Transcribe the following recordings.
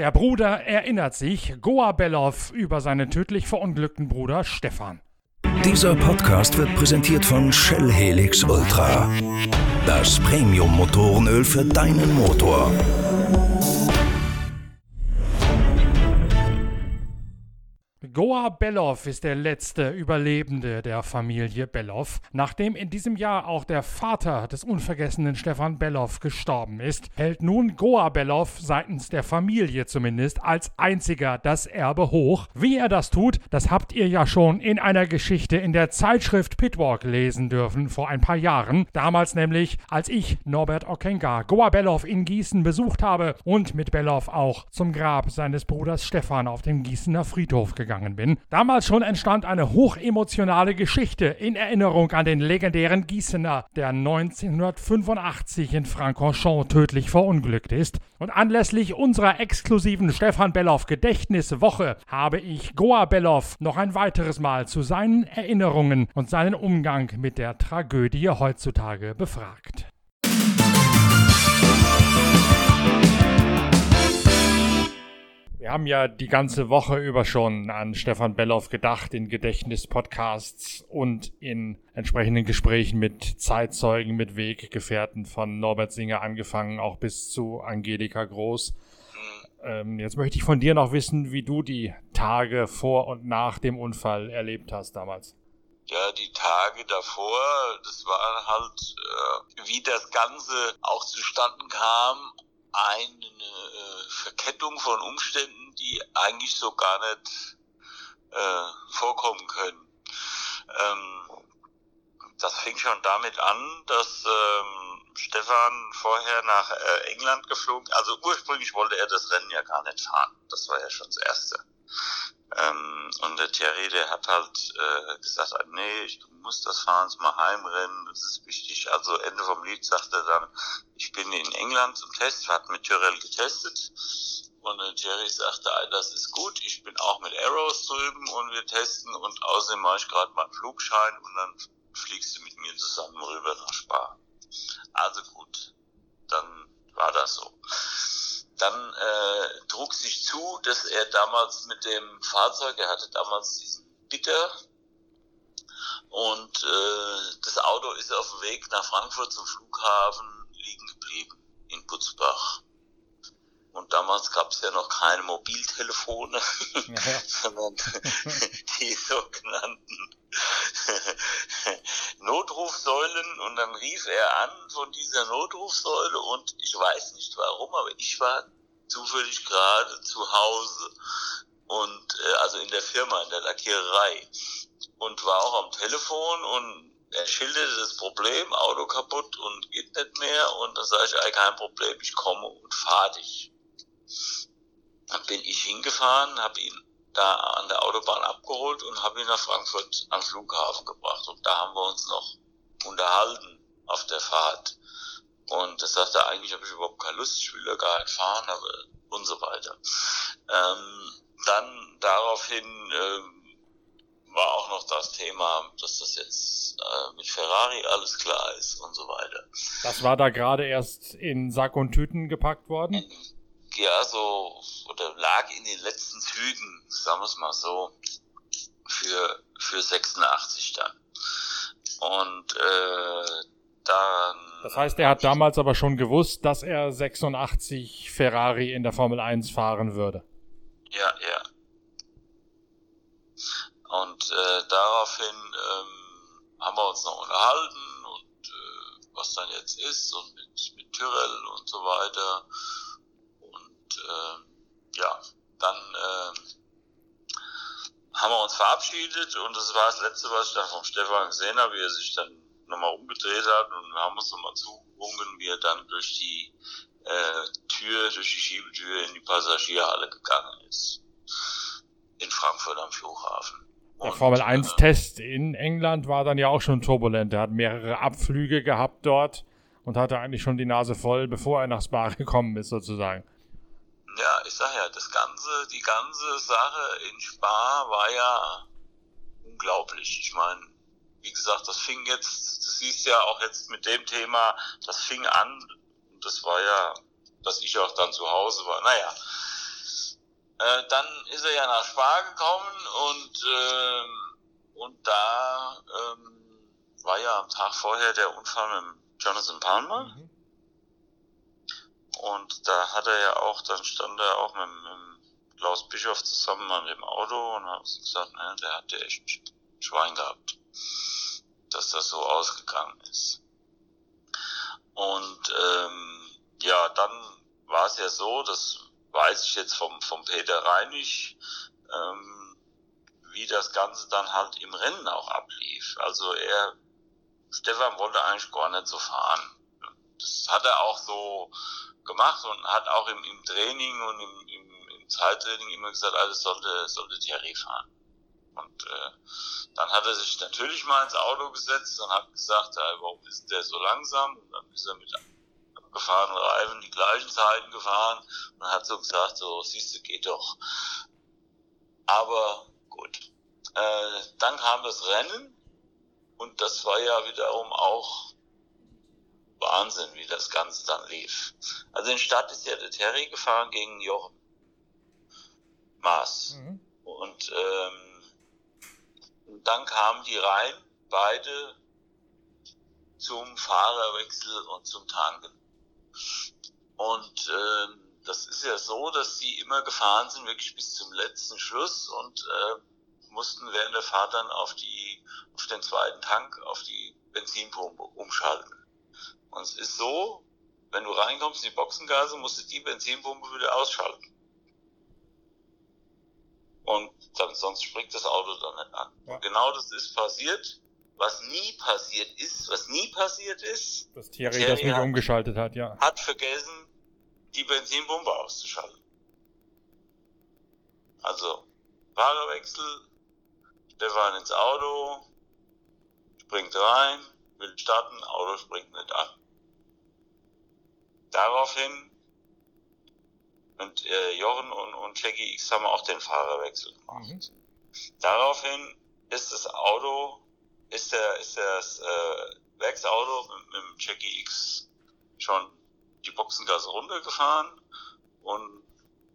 Der Bruder erinnert sich, Goa Bellow, über seinen tödlich verunglückten Bruder Stefan. Dieser Podcast wird präsentiert von Shell Helix Ultra. Das Premium-Motorenöl für deinen Motor. Goa Bellow ist der letzte Überlebende der Familie Bellow, nachdem in diesem Jahr auch der Vater des unvergessenen Stefan Bellow gestorben ist, hält nun Goa Bellow seitens der Familie zumindest als einziger das Erbe hoch. Wie er das tut, das habt ihr ja schon in einer Geschichte in der Zeitschrift Pitwalk lesen dürfen vor ein paar Jahren. Damals nämlich, als ich Norbert Okenga Goa Bellow in Gießen besucht habe und mit Bellow auch zum Grab seines Bruders Stefan auf dem Gießener Friedhof gegangen gegangen bin. Damals schon entstand eine hochemotionale Geschichte in Erinnerung an den legendären Gießener, der 1985 in Francorchamps tödlich verunglückt ist. Und anlässlich unserer exklusiven Stefan Belloff Gedächtniswoche habe ich Goa Belloff noch ein weiteres Mal zu seinen Erinnerungen und seinen Umgang mit der Tragödie heutzutage befragt. Wir haben ja die ganze Woche über schon an Stefan Belloff gedacht in Gedächtnispodcasts und in entsprechenden Gesprächen mit Zeitzeugen, mit Weggefährten von Norbert Singer angefangen, auch bis zu Angelika Groß. Ähm, jetzt möchte ich von dir noch wissen, wie du die Tage vor und nach dem Unfall erlebt hast damals. Ja, die Tage davor, das war halt, äh, wie das Ganze auch zustande kam, eine äh, Verkettung von Umständen, die eigentlich so gar nicht äh, vorkommen können. Ähm, das fing schon damit an, dass ähm, Stefan vorher nach äh, England geflogen, also ursprünglich wollte er das Rennen ja gar nicht fahren. Das war ja schon das Erste. Ähm, und der Thierry, der hat halt äh, gesagt, ah, nee, ich muss das fahren, mal heimrennen, das ist wichtig. Also Ende vom Lied sagt er dann, ich bin in England zum Test, hat mit Tyrell getestet. Und der Thierry sagte, ah, das ist gut, ich bin auch mit Arrows drüben und wir testen und außerdem mache ich gerade mal einen Flugschein und dann fliegst du mit mir zusammen rüber nach Spa. Also gut, dann war das so dann äh, trug sich zu, dass er damals mit dem Fahrzeug, er hatte damals diesen Bitter und äh, das Auto ist auf dem Weg nach Frankfurt zum Flughafen liegen geblieben in Butzbach. Und damals gab es ja noch keine Mobiltelefone, ja. sondern die sogenannten Notrufsäulen. Und dann rief er an von dieser Notrufsäule und ich weiß nicht warum, aber ich war zufällig gerade zu Hause und äh, also in der Firma, in der Lackiererei und war auch am Telefon und er schilderte das Problem, Auto kaputt und geht nicht mehr und dann sage ich, ey, kein Problem, ich komme und fahre dich. Dann bin ich hingefahren, habe ihn da an der Autobahn abgeholt und habe ihn nach Frankfurt ans Flughafen gebracht. Und da haben wir uns noch unterhalten auf der Fahrt. Und das sagte eigentlich habe ich überhaupt keine Lust, ich will da gar nicht fahren, aber und so weiter. Ähm, dann daraufhin ähm, war auch noch das Thema, dass das jetzt äh, mit Ferrari alles klar ist und so weiter. Das war da gerade erst in Sack und Tüten gepackt worden? Ja, so, oder lag in den letzten Zügen, sagen wir es mal so, für, für 86 dann. Und äh, dann. Das heißt, er hat damals aber schon gewusst, dass er 86 Ferrari in der Formel 1 fahren würde. Ja, ja. Und äh, daraufhin ähm, haben wir uns noch unterhalten und äh, was dann jetzt ist und mit, mit Tyrell und so weiter äh, ja, dann äh, haben wir uns verabschiedet und das war das Letzte, was ich dann vom Stefan gesehen habe, wie er sich dann nochmal umgedreht hat und wir haben uns nochmal zugewungen, wie er dann durch die äh, Tür, durch die Schiebetür in die Passagierhalle gegangen ist. In Frankfurt am Flughafen. Der Formel 1 Test in England war dann ja auch schon turbulent. Er hat mehrere Abflüge gehabt dort und hatte eigentlich schon die Nase voll, bevor er nach Spa gekommen ist, sozusagen. Ja, ich sag ja, das ganze, die ganze Sache in Spa war ja unglaublich. Ich meine, wie gesagt, das fing jetzt, das siehst ja auch jetzt mit dem Thema, das fing an, das war ja, dass ich auch dann zu Hause war. Naja, Äh, dann ist er ja nach Spa gekommen und, äh, und da ähm, war ja am Tag vorher der Unfall mit Jonathan Palmer. Mhm. Und da hat er ja auch, dann stand er auch mit, mit Klaus Bischof zusammen an dem Auto und hat gesagt, ne, der hat ja echt ein Schwein gehabt, dass das so ausgegangen ist. Und ähm, ja, dann war es ja so, das weiß ich jetzt vom, vom Peter Reinig, ähm, wie das Ganze dann halt im Rennen auch ablief. Also er, Stefan wollte eigentlich gar nicht so fahren. Das hat er auch so gemacht und hat auch im, im Training und im, im, im Zeittraining immer gesagt, alles sollte, sollte Thierry fahren. Und äh, dann hat er sich natürlich mal ins Auto gesetzt und hat gesagt, ja, warum ist der so langsam? Und dann ist er mit gefahren Reifen die gleichen Zeiten gefahren und hat so gesagt, so siehst du, geht doch. Aber gut. Äh, dann kam das Rennen und das war ja wiederum auch Wahnsinn, wie das Ganze dann lief. Also in Stadt ist ja der Terry gefahren gegen Jochen Maas. Mhm. Und ähm, dann kamen die rein, beide zum Fahrerwechsel und zum Tanken. Und äh, das ist ja so, dass sie immer gefahren sind, wirklich bis zum letzten Schluss und äh, mussten während der Fahrt dann auf die, auf den zweiten Tank, auf die Benzinpumpe umschalten. Und es ist so, wenn du reinkommst in die Boxengase, musst du die Benzinpumpe wieder ausschalten. Und dann, sonst springt das Auto dann nicht an. Ja. Und genau das ist passiert was nie passiert ist, was nie passiert ist. Dass Thierry, Thierry das nicht hat, umgeschaltet hat, ja. Hat vergessen, die Benzinpumpe auszuschalten. Also, Fahrerwechsel, Stefan ins Auto, springt rein, will starten, Auto springt nicht an. Daraufhin, und äh, Jochen und, und Jackie X haben auch den Fahrerwechsel gemacht. Mhm. Daraufhin ist das Auto ist der, ist das äh, Werksauto mit, mit dem Jackie X schon die Boxengasse runtergefahren und,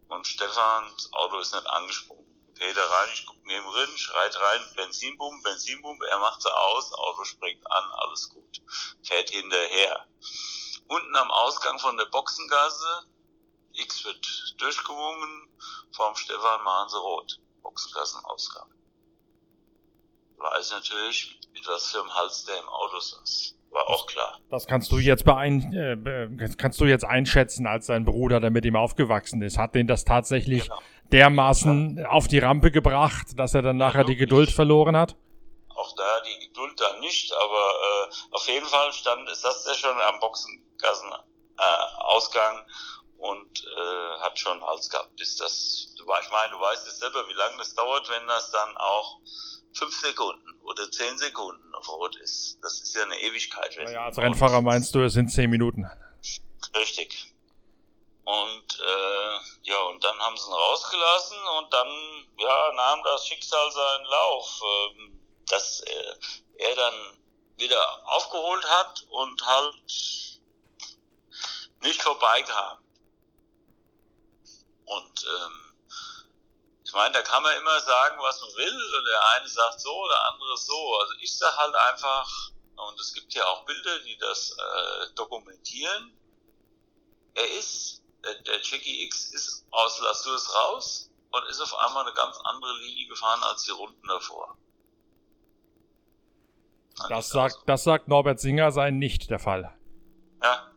und Stefans Auto ist nicht angesprungen. Peter rein, ich guck neben drin, schreit rein, Benzinbum, Benzinbum, er macht sie aus, Auto springt an, alles gut. Fährt hinterher. Unten am Ausgang von der Boxengasse, X wird durchgewungen, vom Stefan machen sie rot. Boxengassenausgang. Weiß natürlich, mit was für einem Hals der im Auto saß. War auch klar. Das kannst du jetzt beein äh, kannst du jetzt einschätzen als sein Bruder, der mit ihm aufgewachsen ist. Hat den das tatsächlich genau. dermaßen ja. auf die Rampe gebracht, dass er dann nachher die Geduld verloren hat? Auch da die Geduld dann nicht, aber äh, auf jeden Fall stand, saß er schon am Boxengassen äh, Ausgang und äh, hat schon Hals gehabt. Ist das, ich meine, du weißt es selber, wie lange das dauert, wenn das dann auch fünf Sekunden oder zehn Sekunden auf Rot ist. Das ist ja eine Ewigkeit. Ja, als Rennfahrer meinst du, es sind zehn Minuten. Richtig. Und äh, ja, und dann haben sie ihn rausgelassen und dann ja, nahm das Schicksal seinen Lauf, äh, dass äh, er dann wieder aufgeholt hat und halt nicht vorbeikam. Und ähm, ich meine, da kann man immer sagen, was man will, und der eine sagt so, der andere so. Also ich sage halt einfach, und es gibt ja auch Bilder, die das äh, dokumentieren, er ist, der, der Jackie X ist aus La Suez raus und ist auf einmal eine ganz andere Linie gefahren als die Runden davor. Das sagt, das sagt Norbert Singer sei nicht der Fall. Ja,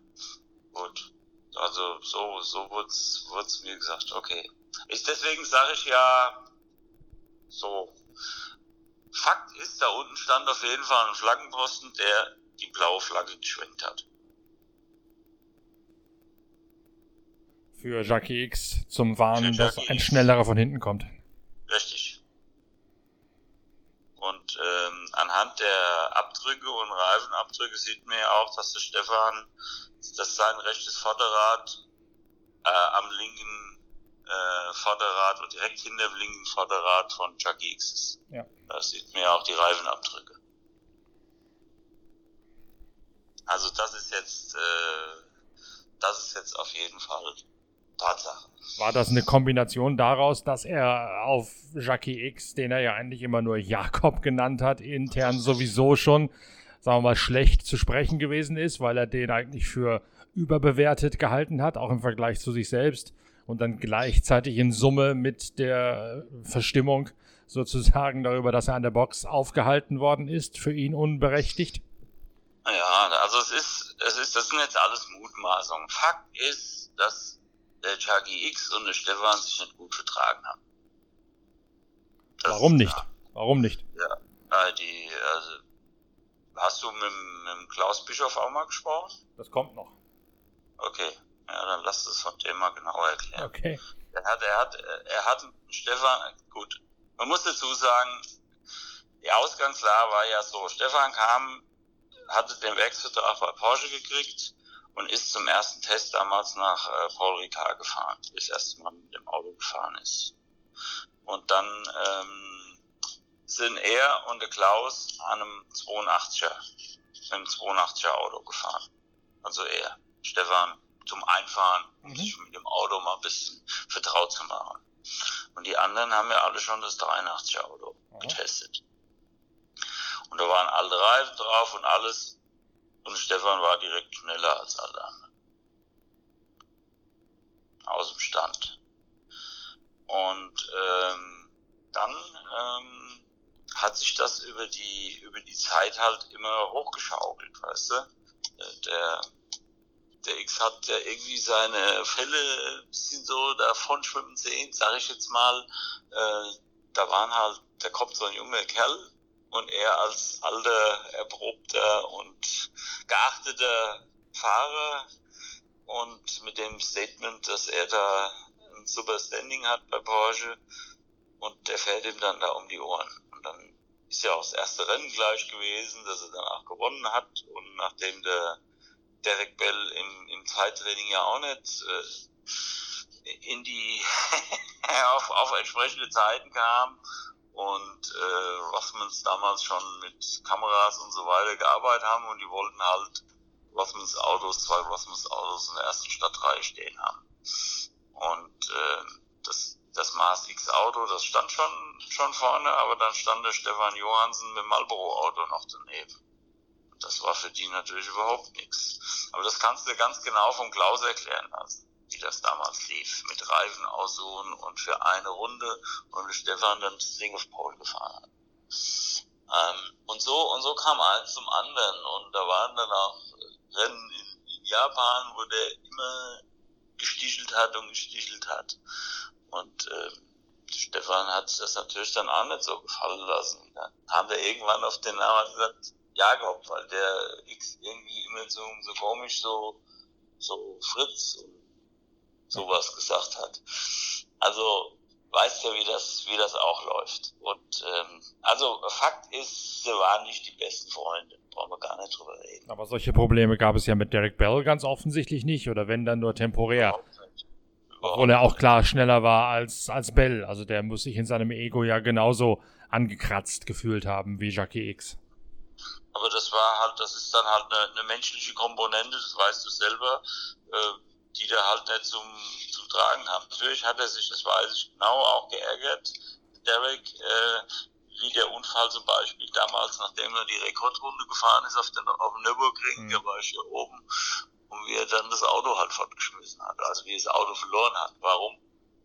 gut. Also so, so wird's, wird's mir gesagt, okay. Ich, deswegen sage ich ja so. Fakt ist, da unten stand auf jeden Fall ein Flaggenposten, der die blaue Flagge geschwenkt hat. Für Jackie X zum Warnen, dass ein schnellerer von hinten kommt. Richtig. Und ähm, anhand der Abdrücke und Reifenabdrücke sieht man ja auch, dass der Stefan, dass sein rechtes Vorderrad äh, am linken äh, Vorderrad und direkt hinter dem linken Vorderrad von Chucky X ist. Ja. Da sieht man ja auch die Reifenabdrücke. Also das ist jetzt, äh, das ist jetzt auf jeden Fall Tatsache. War das eine Kombination daraus, dass er auf Jackie X, den er ja eigentlich immer nur Jakob genannt hat, intern sowieso schon, sagen wir mal, schlecht zu sprechen gewesen ist, weil er den eigentlich für überbewertet gehalten hat, auch im Vergleich zu sich selbst und dann gleichzeitig in Summe mit der Verstimmung sozusagen darüber, dass er an der Box aufgehalten worden ist, für ihn unberechtigt? Ja, also es ist, es ist, das sind jetzt alles Mutmaßungen. Fakt ist, dass der Chucky X und der Stefan sich nicht gut vertragen haben. Das Warum nicht? Klar. Warum nicht? Ja, die, also, hast du mit, mit Klaus Bischof auch mal gesprochen? Das kommt noch. Okay, ja, dann lass es von dem mal genauer erklären. Okay. Er hat, er hat, er hat Stefan, gut, man muss dazu sagen, die Ausgangslage war ja so, Stefan kam, hatte den Werksvertrag bei Porsche gekriegt, und ist zum ersten Test damals nach äh, Paul Ricard gefahren, das erste Mal mit dem Auto gefahren ist. Und dann ähm, sind er und der Klaus an einem 82er, einem 82er Auto gefahren. Also er, Stefan, zum Einfahren, um mhm. sich mit dem Auto mal ein bisschen vertraut zu machen. Und die anderen haben ja alle schon das 83er Auto mhm. getestet. Und da waren alte Reifen drauf und alles. Und Stefan war direkt schneller als alle anderen. Aus dem Stand. Und ähm, dann ähm, hat sich das über die über die Zeit halt immer hochgeschaukelt, weißt du? Äh, der der X hat ja irgendwie seine Fälle ein bisschen so davon schwimmen sehen, sag ich jetzt mal. Äh, da waren halt, da kommt so ein junger Kerl und er als alter, erprobter und geachteter Fahrer und mit dem Statement, dass er da ein super Standing hat bei Porsche und der fährt ihm dann da um die Ohren. Und dann ist ja auch das erste Rennen gleich gewesen, dass er danach gewonnen hat und nachdem der Derek Bell im, im Zeittraining ja auch nicht äh, in die auf, auf entsprechende Zeiten kam und äh, Rossmans damals schon mit Kameras und so weiter gearbeitet haben und die wollten halt Rossmans Autos, zwei Rossmans Autos in der ersten Stadtreihe stehen haben. Und äh, das, das Mars X Auto, das stand schon, schon vorne, aber dann stand der Stefan Johansen mit dem Marlboro Auto noch daneben. Und das war für die natürlich überhaupt nichts. Aber das kannst du ganz genau vom Klaus erklären lassen wie das damals lief, mit Reifen aussuchen und für eine Runde und Stefan dann das Ding auf Paul gefahren hat. Ähm, und so, und so kam eins zum anderen und da waren dann auch Rennen in, in Japan, wo der immer gestichelt hat und gestichelt hat. Und ähm, Stefan hat das natürlich dann auch nicht so gefallen lassen. Dann haben wir irgendwann auf den Namen gesagt, Jakob, weil der X irgendwie immer so, so komisch so, so Fritz und sowas gesagt hat. Also weißt ja, wie das, wie das auch läuft. Und ähm, also Fakt ist, sie waren nicht die besten Freunde. Brauchen wir gar nicht drüber reden. Aber solche Probleme gab es ja mit Derek Bell ganz offensichtlich nicht, oder wenn dann nur temporär. Obwohl er auch klar schneller war als, als Bell. Also der muss sich in seinem Ego ja genauso angekratzt gefühlt haben wie Jackie X. Aber das war halt, das ist dann halt eine, eine menschliche Komponente, das weißt du selber. Äh, die da halt nicht zum, zum Tragen haben. Natürlich hat er sich, das weiß ich genau, auch geärgert, Derek, äh, wie der Unfall zum Beispiel damals, nachdem er die Rekordrunde gefahren ist auf, den, auf dem Nürburgring, mhm. da war ich hier oben, und wie er dann das Auto halt fortgeschmissen hat, also wie er das Auto verloren hat. Warum?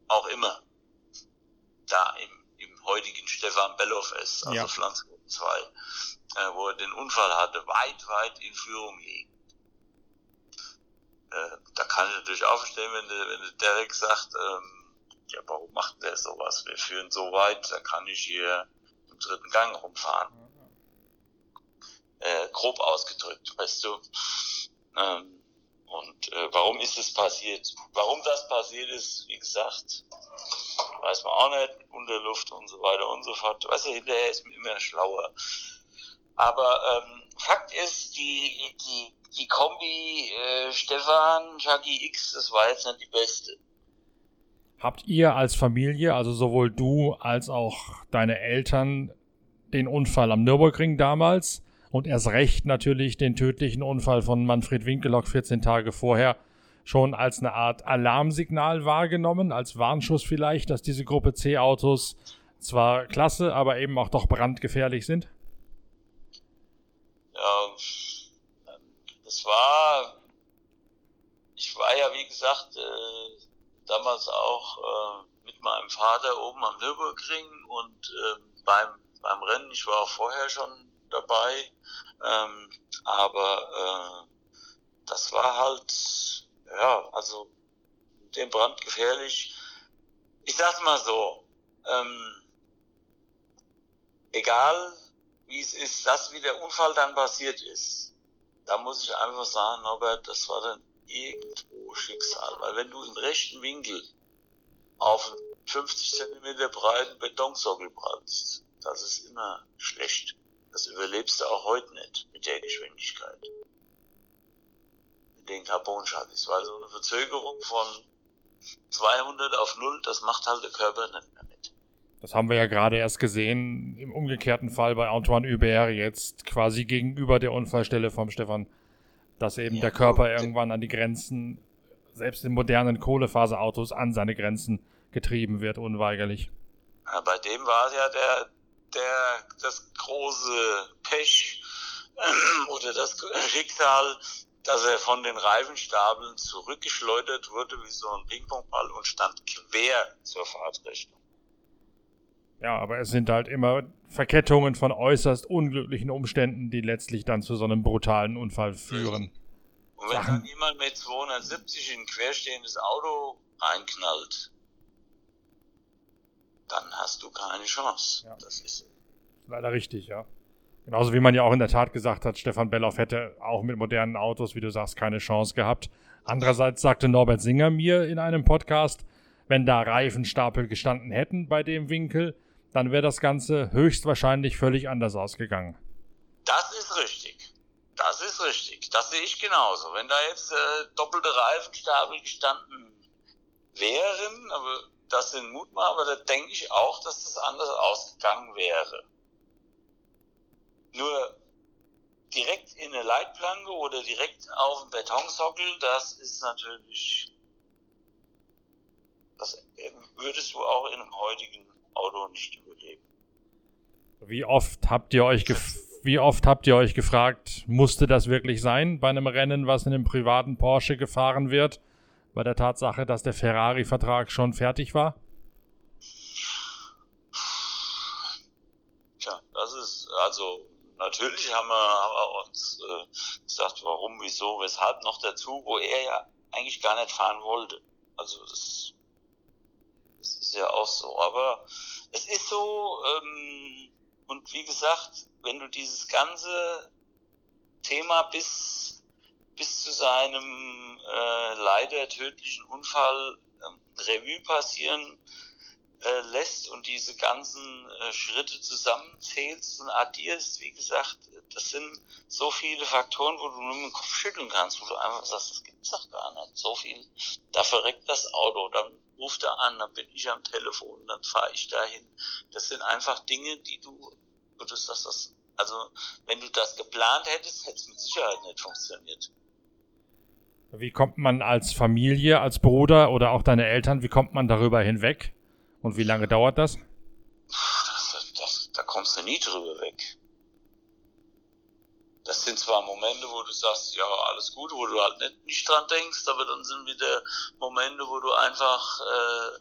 Auch immer. Da im, im heutigen Stefan Bellow ist, also ja. Pflanzgruppe 2, äh, wo er den Unfall hatte, weit, weit in Führung liegt äh, da kann ich natürlich auch verstehen, wenn der, wenn der Derek sagt, ähm, ja, warum macht der sowas? Wir führen so weit, da kann ich hier im dritten Gang rumfahren. Äh, grob ausgedrückt, weißt du. Ähm, und äh, warum ist es passiert? Warum das passiert ist, wie gesagt, weiß man auch nicht, unter Luft und so weiter und so fort. Weißt du, hinterher ist man immer schlauer. Aber ähm, Fakt ist, die, die die Kombi äh, Stefan, Chucky X, das war jetzt nicht die beste. Habt ihr als Familie, also sowohl du als auch deine Eltern, den Unfall am Nürburgring damals und erst recht natürlich den tödlichen Unfall von Manfred Winkelock 14 Tage vorher schon als eine Art Alarmsignal wahrgenommen, als Warnschuss vielleicht, dass diese Gruppe C-Autos zwar klasse, aber eben auch doch brandgefährlich sind? Ja, das war, ich war ja wie gesagt äh, damals auch äh, mit meinem Vater oben am Nürburgring und äh, beim, beim Rennen, ich war auch vorher schon dabei, ähm, aber äh, das war halt, ja, also dem Brand gefährlich. Ich sag's mal so, ähm, egal wie es ist, dass wie der Unfall dann passiert ist, da muss ich einfach sagen, Norbert, das war dann irgendwo Schicksal, weil wenn du im rechten Winkel auf einen 50 Zentimeter breiten Betonsockel brannst, das ist immer schlecht. Das überlebst du auch heute nicht mit der Geschwindigkeit. Mit den Carbon-Chassis. Weil so eine Verzögerung von 200 auf 0, das macht halt der Körper nicht mehr mit. Das haben wir ja gerade erst gesehen im umgekehrten Fall bei Antoine Hubert, jetzt quasi gegenüber der Unfallstelle vom Stefan, dass eben ja, der Körper irgendwann an die Grenzen, selbst in modernen Kohlefaserautos, an seine Grenzen getrieben wird, unweigerlich. Ja, bei dem war ja der, der, das große Pech äh, oder das Schicksal, dass er von den Reifenstapeln zurückgeschleudert wurde wie so ein Pingpongball und stand quer zur Fahrtrichtung. Ja, aber es sind halt immer Verkettungen von äußerst unglücklichen Umständen, die letztlich dann zu so einem brutalen Unfall führen. Und wenn Sachen. dann jemand mit 270 in ein querstehendes Auto einknallt, dann hast du keine Chance. Ja. Das ist leider richtig, ja. Genauso wie man ja auch in der Tat gesagt hat, Stefan Belloff hätte auch mit modernen Autos, wie du sagst, keine Chance gehabt. Andererseits sagte Norbert Singer mir in einem Podcast, wenn da Reifenstapel gestanden hätten bei dem Winkel, dann wäre das Ganze höchstwahrscheinlich völlig anders ausgegangen. Das ist richtig. Das ist richtig. Das sehe ich genauso. Wenn da jetzt äh, doppelte Reifenstapel gestanden wären, aber das sind Mutmaß, aber da denke ich auch, dass das anders ausgegangen wäre. Nur direkt in eine Leitplanke oder direkt auf den Betonsockel, das ist natürlich, das würdest du auch in einem heutigen Auto nicht überleben. Wie oft habt ihr euch wie oft habt ihr euch gefragt, musste das wirklich sein bei einem Rennen, was in einem privaten Porsche gefahren wird? bei der Tatsache, dass der Ferrari-Vertrag schon fertig war? Tja, das ist, also natürlich haben wir, haben wir uns äh, gesagt, warum, wieso, weshalb noch dazu, wo er ja eigentlich gar nicht fahren wollte. Also das ist ja auch so. Aber es ist so, ähm, und wie gesagt, wenn du dieses ganze Thema bis bis zu seinem äh, leider tödlichen Unfall äh, Revue passieren äh, lässt und diese ganzen äh, Schritte zusammenzählst und addierst, wie gesagt, das sind so viele Faktoren, wo du nur mit dem Kopf schütteln kannst, wo du einfach sagst, das gibt's doch gar nicht. So viel, da verreckt das Auto, dann ruft er an, dann bin ich am Telefon, dann fahre ich dahin. Das sind einfach Dinge, die du, du sagst, das, also wenn du das geplant hättest, hätte es mit Sicherheit nicht funktioniert. Wie kommt man als Familie, als Bruder oder auch deine Eltern, wie kommt man darüber hinweg? Und wie lange dauert das? das, das da kommst du nie drüber weg. Das sind zwar Momente, wo du sagst, ja, alles gut, wo du halt nicht, nicht dran denkst, aber dann sind wieder Momente, wo du einfach äh,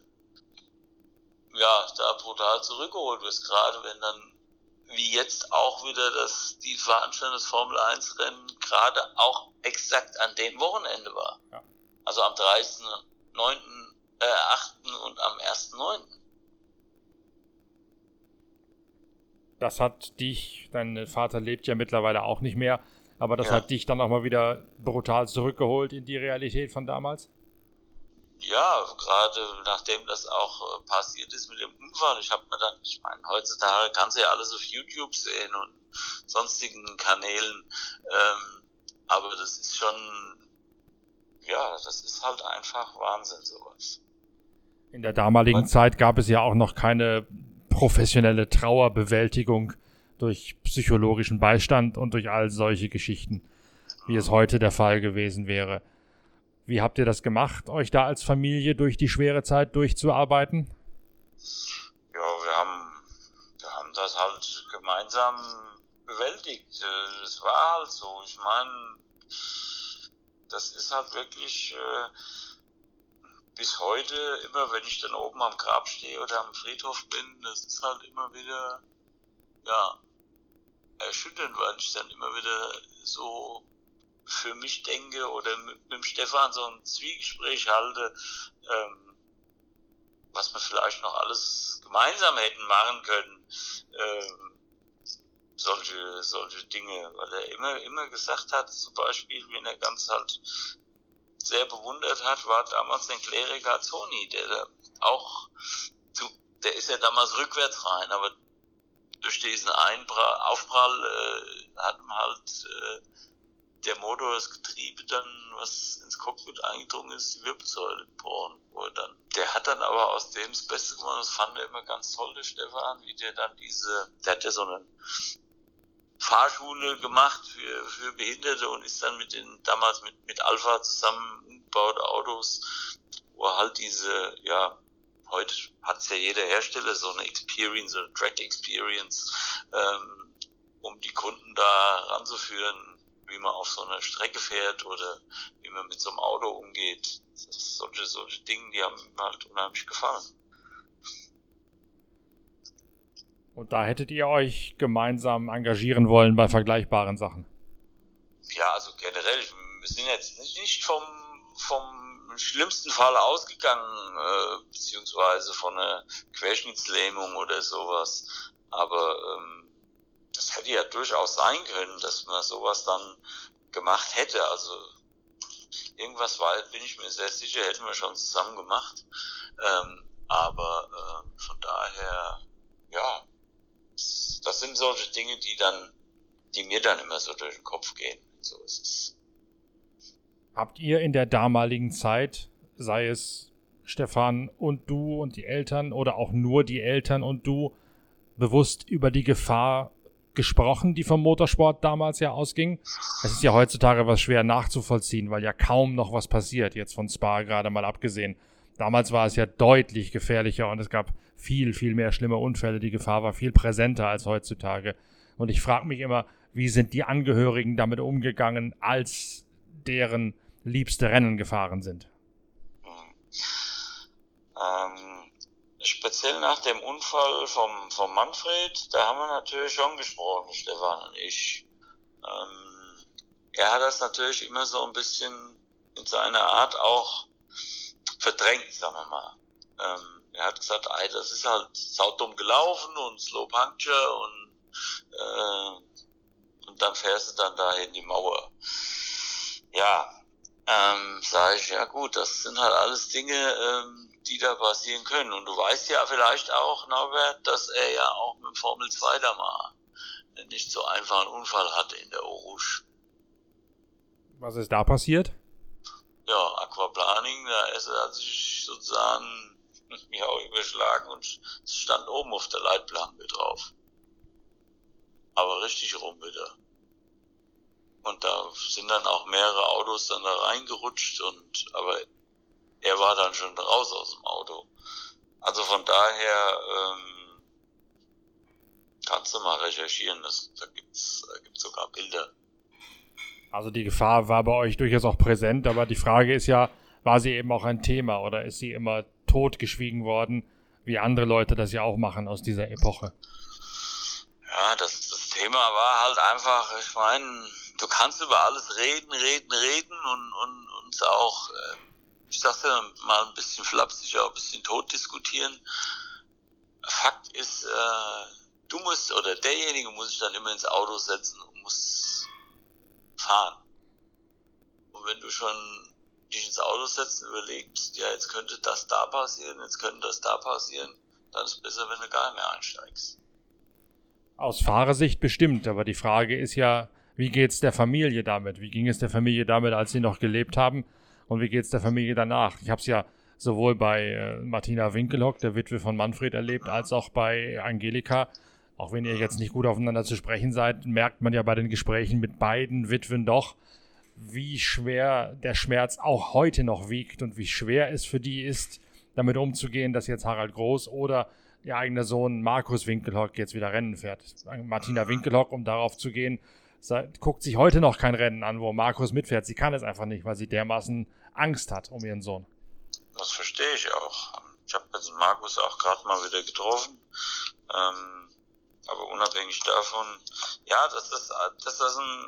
ja, da brutal zurückgeholt wirst, gerade wenn dann wie jetzt auch wieder das, die Veranstaltung des Formel 1 Rennen gerade auch exakt an dem Wochenende war. Ja. Also am 30.9., äh, 8. und am 1.9. Das hat dich, dein Vater lebt ja mittlerweile auch nicht mehr, aber das ja. hat dich dann auch mal wieder brutal zurückgeholt in die Realität von damals? ja, gerade nachdem das auch äh, passiert ist mit dem Unfall, ich habe mir dann, ich meine, heutzutage kannst du ja alles auf YouTube sehen und sonstigen Kanälen, ähm, aber das ist schon, ja, das ist halt einfach Wahnsinn, sowas. In der damaligen Was? Zeit gab es ja auch noch keine professionelle Trauerbewältigung durch psychologischen Beistand und durch all solche Geschichten, wie es heute der Fall gewesen wäre. Wie habt ihr das gemacht, euch da als Familie durch die schwere Zeit durchzuarbeiten? Ja, wir haben, wir haben das halt gemeinsam bewältigt. Das war halt so. Ich meine, das ist halt wirklich äh, bis heute, immer wenn ich dann oben am Grab stehe oder am Friedhof bin, das ist halt immer wieder, ja, erschütternd, weil ich dann immer wieder so für mich denke oder mit, mit dem Stefan so ein Zwiegespräch halte, ähm, was wir vielleicht noch alles gemeinsam hätten machen können. Ähm, solche, solche Dinge, weil er immer, immer gesagt hat, zum Beispiel, wenn er ganz halt sehr bewundert hat, war damals den Kleriker Zoni, der da auch, zu, der ist ja damals rückwärts rein, aber durch diesen Einprall, Aufprall äh, hat man halt äh, der Motor, das Getriebe dann, was ins Cockpit eingedrungen ist, die Wirbelsäule gebrochen wurde dann. Der hat dann aber aus dem das Beste gemacht, das fand er immer ganz toll, der Stefan, wie der dann diese, der hat ja so eine Fahrschule gemacht für, für Behinderte und ist dann mit den, damals mit, mit Alpha zusammen umgebaute Autos, wo halt diese, ja, heute hat es ja jeder Hersteller so eine Experience, so eine Track Experience, ähm, um die Kunden da ranzuführen, wie man auf so einer Strecke fährt oder wie man mit so einem Auto umgeht. solche, solche Dinge, die haben mir halt unheimlich gefallen. Und da hättet ihr euch gemeinsam engagieren wollen bei vergleichbaren Sachen? Ja, also generell, wir sind jetzt nicht vom, vom schlimmsten Fall ausgegangen, äh, beziehungsweise von einer Querschnittslähmung oder sowas. Aber ähm, das hätte ja durchaus sein können, dass man sowas dann gemacht hätte. Also irgendwas war, bin ich mir sehr sicher, hätten wir schon zusammen gemacht. Ähm, aber äh, von daher, ja, das sind solche Dinge, die dann, die mir dann immer so durch den Kopf gehen. So ist es. Habt ihr in der damaligen Zeit, sei es Stefan und du und die Eltern oder auch nur die Eltern und du, bewusst über die Gefahr gesprochen, die vom Motorsport damals ja ausging. Es ist ja heutzutage was schwer nachzuvollziehen, weil ja kaum noch was passiert, jetzt von Spa gerade mal abgesehen. Damals war es ja deutlich gefährlicher und es gab viel, viel mehr schlimme Unfälle. Die Gefahr war viel präsenter als heutzutage. Und ich frage mich immer, wie sind die Angehörigen damit umgegangen, als deren liebste Rennen gefahren sind? Ähm, speziell nach dem Unfall vom, vom Manfred, da haben wir natürlich schon gesprochen, Stefan und ich. Ähm, er hat das natürlich immer so ein bisschen in seiner Art auch verdrängt, sagen wir mal. Ähm, er hat gesagt, ey, das ist halt saudumm gelaufen und Slow Puncture und, äh, und dann fährst du dann da in die Mauer. Ja, ähm, sage ich, ja gut, das sind halt alles Dinge, ähm, die da passieren können. Und du weißt ja vielleicht auch, Norbert, dass er ja auch mit Formel 2 da mal nicht so einfach einen Unfall hatte in der Orusch. Was ist da passiert? Ja, Aquaplaning, da ist er sich sozusagen ja auch überschlagen und es stand oben auf der Leitplanke drauf. Aber richtig rum wieder. Und da sind dann auch mehrere Autos dann da reingerutscht und, aber er war dann schon raus aus dem Auto. Also von daher, ähm, kannst du mal recherchieren, das, da gibt's, da gibt's sogar Bilder. Also die Gefahr war bei euch durchaus auch präsent, aber die Frage ist ja, war sie eben auch ein Thema oder ist sie immer totgeschwiegen worden, wie andere Leute das ja auch machen aus dieser Epoche. Ja, das, das Thema war halt einfach, ich meine, du kannst über alles reden, reden, reden und, und uns auch, äh, ich sag's ja mal ein bisschen flapsig, auch ein bisschen tot diskutieren. Fakt ist, äh, du musst oder derjenige muss sich dann immer ins Auto setzen und muss fahren. Und wenn du schon dich ins Auto setzt und überlegst, ja, jetzt könnte das da passieren, jetzt könnte das da passieren, dann ist es besser, wenn du gar nicht mehr einsteigst. Aus Fahrersicht bestimmt, aber die Frage ist ja, wie geht's der Familie damit? Wie ging es der Familie damit, als sie noch gelebt haben? Und wie geht's der Familie danach? Ich habe es ja sowohl bei äh, Martina Winkelhock, der Witwe von Manfred, erlebt, als auch bei Angelika. Auch wenn ihr jetzt nicht gut aufeinander zu sprechen seid, merkt man ja bei den Gesprächen mit beiden Witwen doch, wie schwer der Schmerz auch heute noch wiegt und wie schwer es für die ist, damit umzugehen, dass jetzt Harald Groß oder ihr eigener Sohn Markus Winkelhock jetzt wieder Rennen fährt. Martina Winkelhock, um darauf zu gehen, guckt sich heute noch kein Rennen an, wo Markus mitfährt. Sie kann es einfach nicht, weil sie dermaßen Angst hat um ihren Sohn. Das verstehe ich auch. Ich habe jetzt Markus auch gerade mal wieder getroffen. Ähm, aber unabhängig davon, ja, das, dass das ein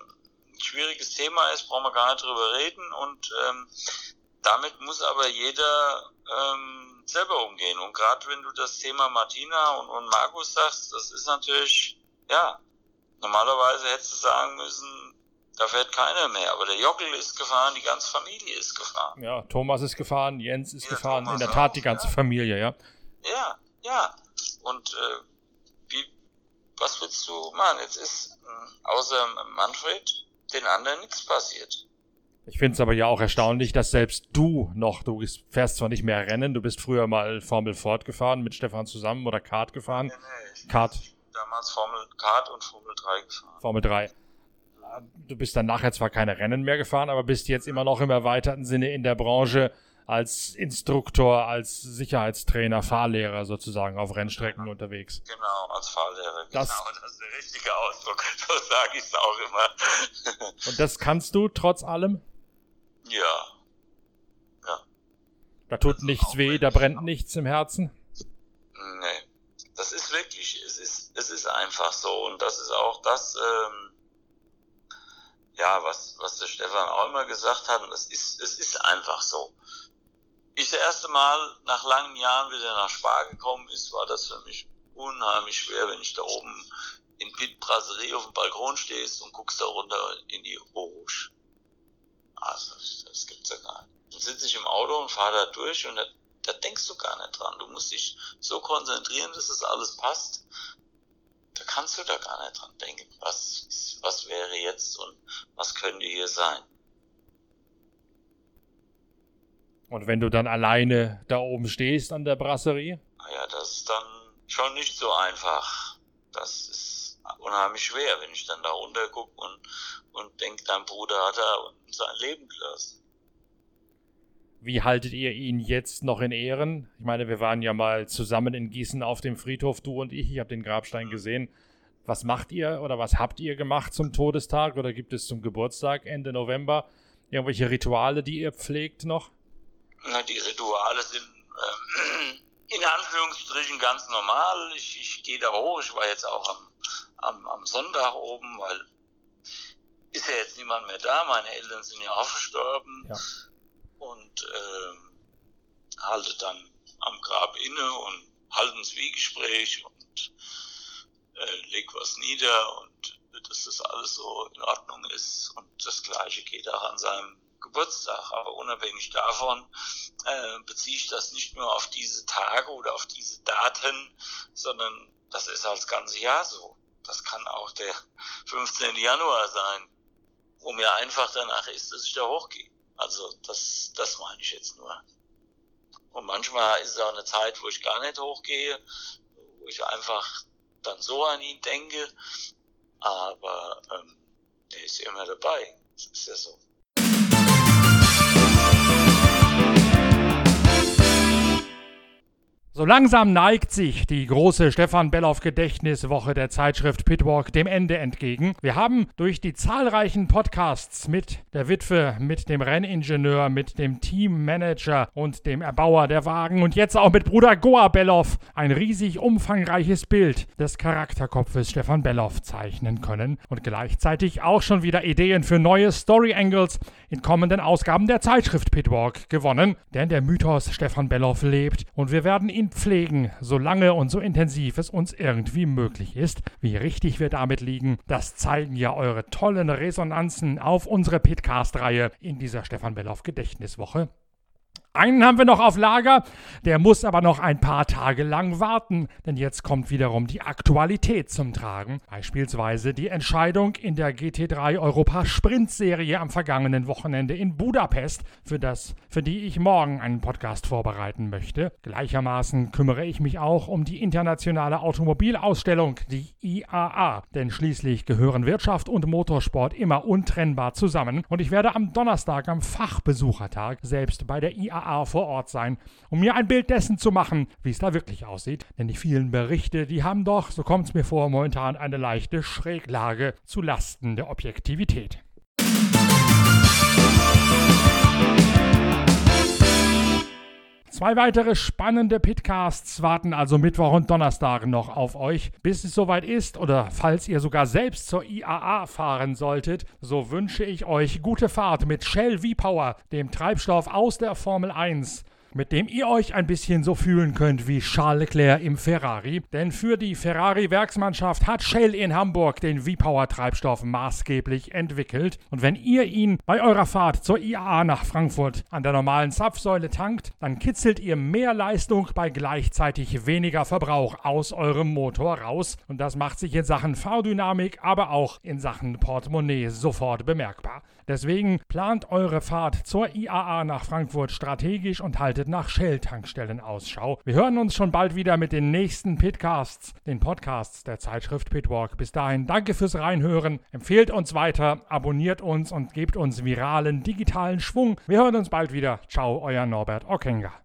schwieriges Thema ist, brauchen wir gar nicht drüber reden. Und ähm, damit muss aber jeder ähm, selber umgehen. Und gerade wenn du das Thema Martina und, und Markus sagst, das ist natürlich, ja, normalerweise hättest du sagen müssen, da fährt keiner mehr. Aber der Jockel ist gefahren, die ganze Familie ist gefahren. Ja, Thomas ist gefahren, Jens ist ja, gefahren, Thomas in der Tat auch, die ganze ja. Familie, ja. Ja, ja. Und äh, wie, was willst du machen? Jetzt ist äh, außer Manfred den anderen nichts passiert. Ich finde es aber ja auch erstaunlich, dass selbst du noch, du fährst zwar nicht mehr Rennen, du bist früher mal Formel Ford gefahren mit Stefan zusammen oder Kart gefahren. Nee, nee, Kart. Damals Formel Kart und Formel 3 gefahren. Formel 3. Du bist dann nachher zwar keine Rennen mehr gefahren, aber bist jetzt immer noch im erweiterten Sinne in der Branche als Instruktor, als Sicherheitstrainer, Fahrlehrer sozusagen auf Rennstrecken genau. unterwegs. Genau, als Fahrlehrer. Das, genau, das ist der richtige Ausdruck. So sage ich es auch immer. Und das kannst du trotz allem? Ja. Ja. Da tut nichts weh, da brennt nichts im Herzen? Nee. Das ist wirklich, es ist, es ist einfach so. Und das ist auch das, ähm, ja, was, was der Stefan auch immer gesagt hat. Und es ist, es ist einfach so. Ich das erste Mal nach langen Jahren wieder nach Spa gekommen ist, war das für mich unheimlich schwer, wenn ich da oben in Pit Brasserie auf dem Balkon stehst und guckst da runter in die Rouge. Also, das gibt's ja gar nicht. Dann sitze ich im Auto und fahre da durch und da, da denkst du gar nicht dran. Du musst dich so konzentrieren, dass es das alles passt. Da kannst du da gar nicht dran denken, was, was wäre jetzt und was könnte hier sein. Und wenn du dann alleine da oben stehst an der Brasserie? Naja, das ist dann schon nicht so einfach. Das ist unheimlich schwer, wenn ich dann da runter gucke und, und denke, dein Bruder hat da sein Leben gelassen. Wie haltet ihr ihn jetzt noch in Ehren? Ich meine, wir waren ja mal zusammen in Gießen auf dem Friedhof, du und ich. Ich habe den Grabstein gesehen. Was macht ihr oder was habt ihr gemacht zum Todestag oder gibt es zum Geburtstag Ende November irgendwelche Rituale, die ihr pflegt noch? Die Rituale sind ähm, in Anführungsstrichen ganz normal. Ich, ich gehe da hoch. Ich war jetzt auch am, am, am Sonntag oben, weil ist ja jetzt niemand mehr da. Meine Eltern sind ja auch verstorben. Ja. Und ähm, halte dann am Grab inne und halte ein Zwiegespräch und äh, leg was nieder und dass das alles so in Ordnung ist. Und das Gleiche geht auch an seinem Geburtstag. Aber unabhängig davon äh, beziehe ich das nicht nur auf diese Tage oder auf diese Daten, sondern das ist halt das ganze Jahr so. Das kann auch der 15. Januar sein, wo mir einfach danach ist, dass ich da hochgehe. Also das, das meine ich jetzt nur. Und manchmal ist es auch eine Zeit, wo ich gar nicht hochgehe, wo ich einfach dann so an ihn denke. Aber ähm, der ist immer dabei. Das ist ja so. So langsam neigt sich die große Stefan Belloff Gedächtniswoche der Zeitschrift Pitwalk dem Ende entgegen. Wir haben durch die zahlreichen Podcasts mit der Witwe, mit dem Renningenieur, mit dem Teammanager und dem Erbauer der Wagen und jetzt auch mit Bruder Goa Belloff ein riesig umfangreiches Bild des Charakterkopfes Stefan Belloff zeichnen können und gleichzeitig auch schon wieder Ideen für neue Story Angles in kommenden Ausgaben der Zeitschrift Pitwalk gewonnen. Denn der Mythos Stefan Belloff lebt und wir werden ihn pflegen, so lange und so intensiv es uns irgendwie möglich ist. Wie richtig wir damit liegen, das zeigen ja eure tollen Resonanzen auf unsere Pitcast-Reihe in dieser Stefan Belloff Gedächtniswoche. Einen haben wir noch auf Lager, der muss aber noch ein paar Tage lang warten, denn jetzt kommt wiederum die Aktualität zum Tragen. Beispielsweise die Entscheidung in der GT3 Europa Sprint Serie am vergangenen Wochenende in Budapest, für das, für die ich morgen einen Podcast vorbereiten möchte. Gleichermaßen kümmere ich mich auch um die internationale Automobilausstellung, die IAA, denn schließlich gehören Wirtschaft und Motorsport immer untrennbar zusammen und ich werde am Donnerstag am Fachbesuchertag selbst bei der IAA IAA vor Ort sein, um mir ein Bild dessen zu machen, wie es da wirklich aussieht. Denn die vielen Berichte, die haben doch, so kommt es mir vor, momentan eine leichte Schräglage zu Lasten der Objektivität. Zwei weitere spannende Pitcasts warten also Mittwoch und Donnerstag noch auf euch. Bis es soweit ist oder falls ihr sogar selbst zur IAA fahren solltet, so wünsche ich euch gute Fahrt mit Shell V-Power, dem Treibstoff aus der Formel 1 mit dem ihr euch ein bisschen so fühlen könnt wie Charles Leclerc im Ferrari. Denn für die Ferrari-Werksmannschaft hat Shell in Hamburg den V-Power-Treibstoff maßgeblich entwickelt. Und wenn ihr ihn bei eurer Fahrt zur IAA nach Frankfurt an der normalen Zapfsäule tankt, dann kitzelt ihr mehr Leistung bei gleichzeitig weniger Verbrauch aus eurem Motor raus. Und das macht sich in Sachen Fahrdynamik, aber auch in Sachen Portemonnaie sofort bemerkbar. Deswegen plant eure Fahrt zur IAA nach Frankfurt strategisch und haltet nach Shell-Tankstellen Ausschau. Wir hören uns schon bald wieder mit den nächsten Pitcasts, den Podcasts der Zeitschrift Pitwalk. Bis dahin danke fürs Reinhören, empfehlt uns weiter, abonniert uns und gebt uns viralen digitalen Schwung. Wir hören uns bald wieder. Ciao, euer Norbert Ockenger.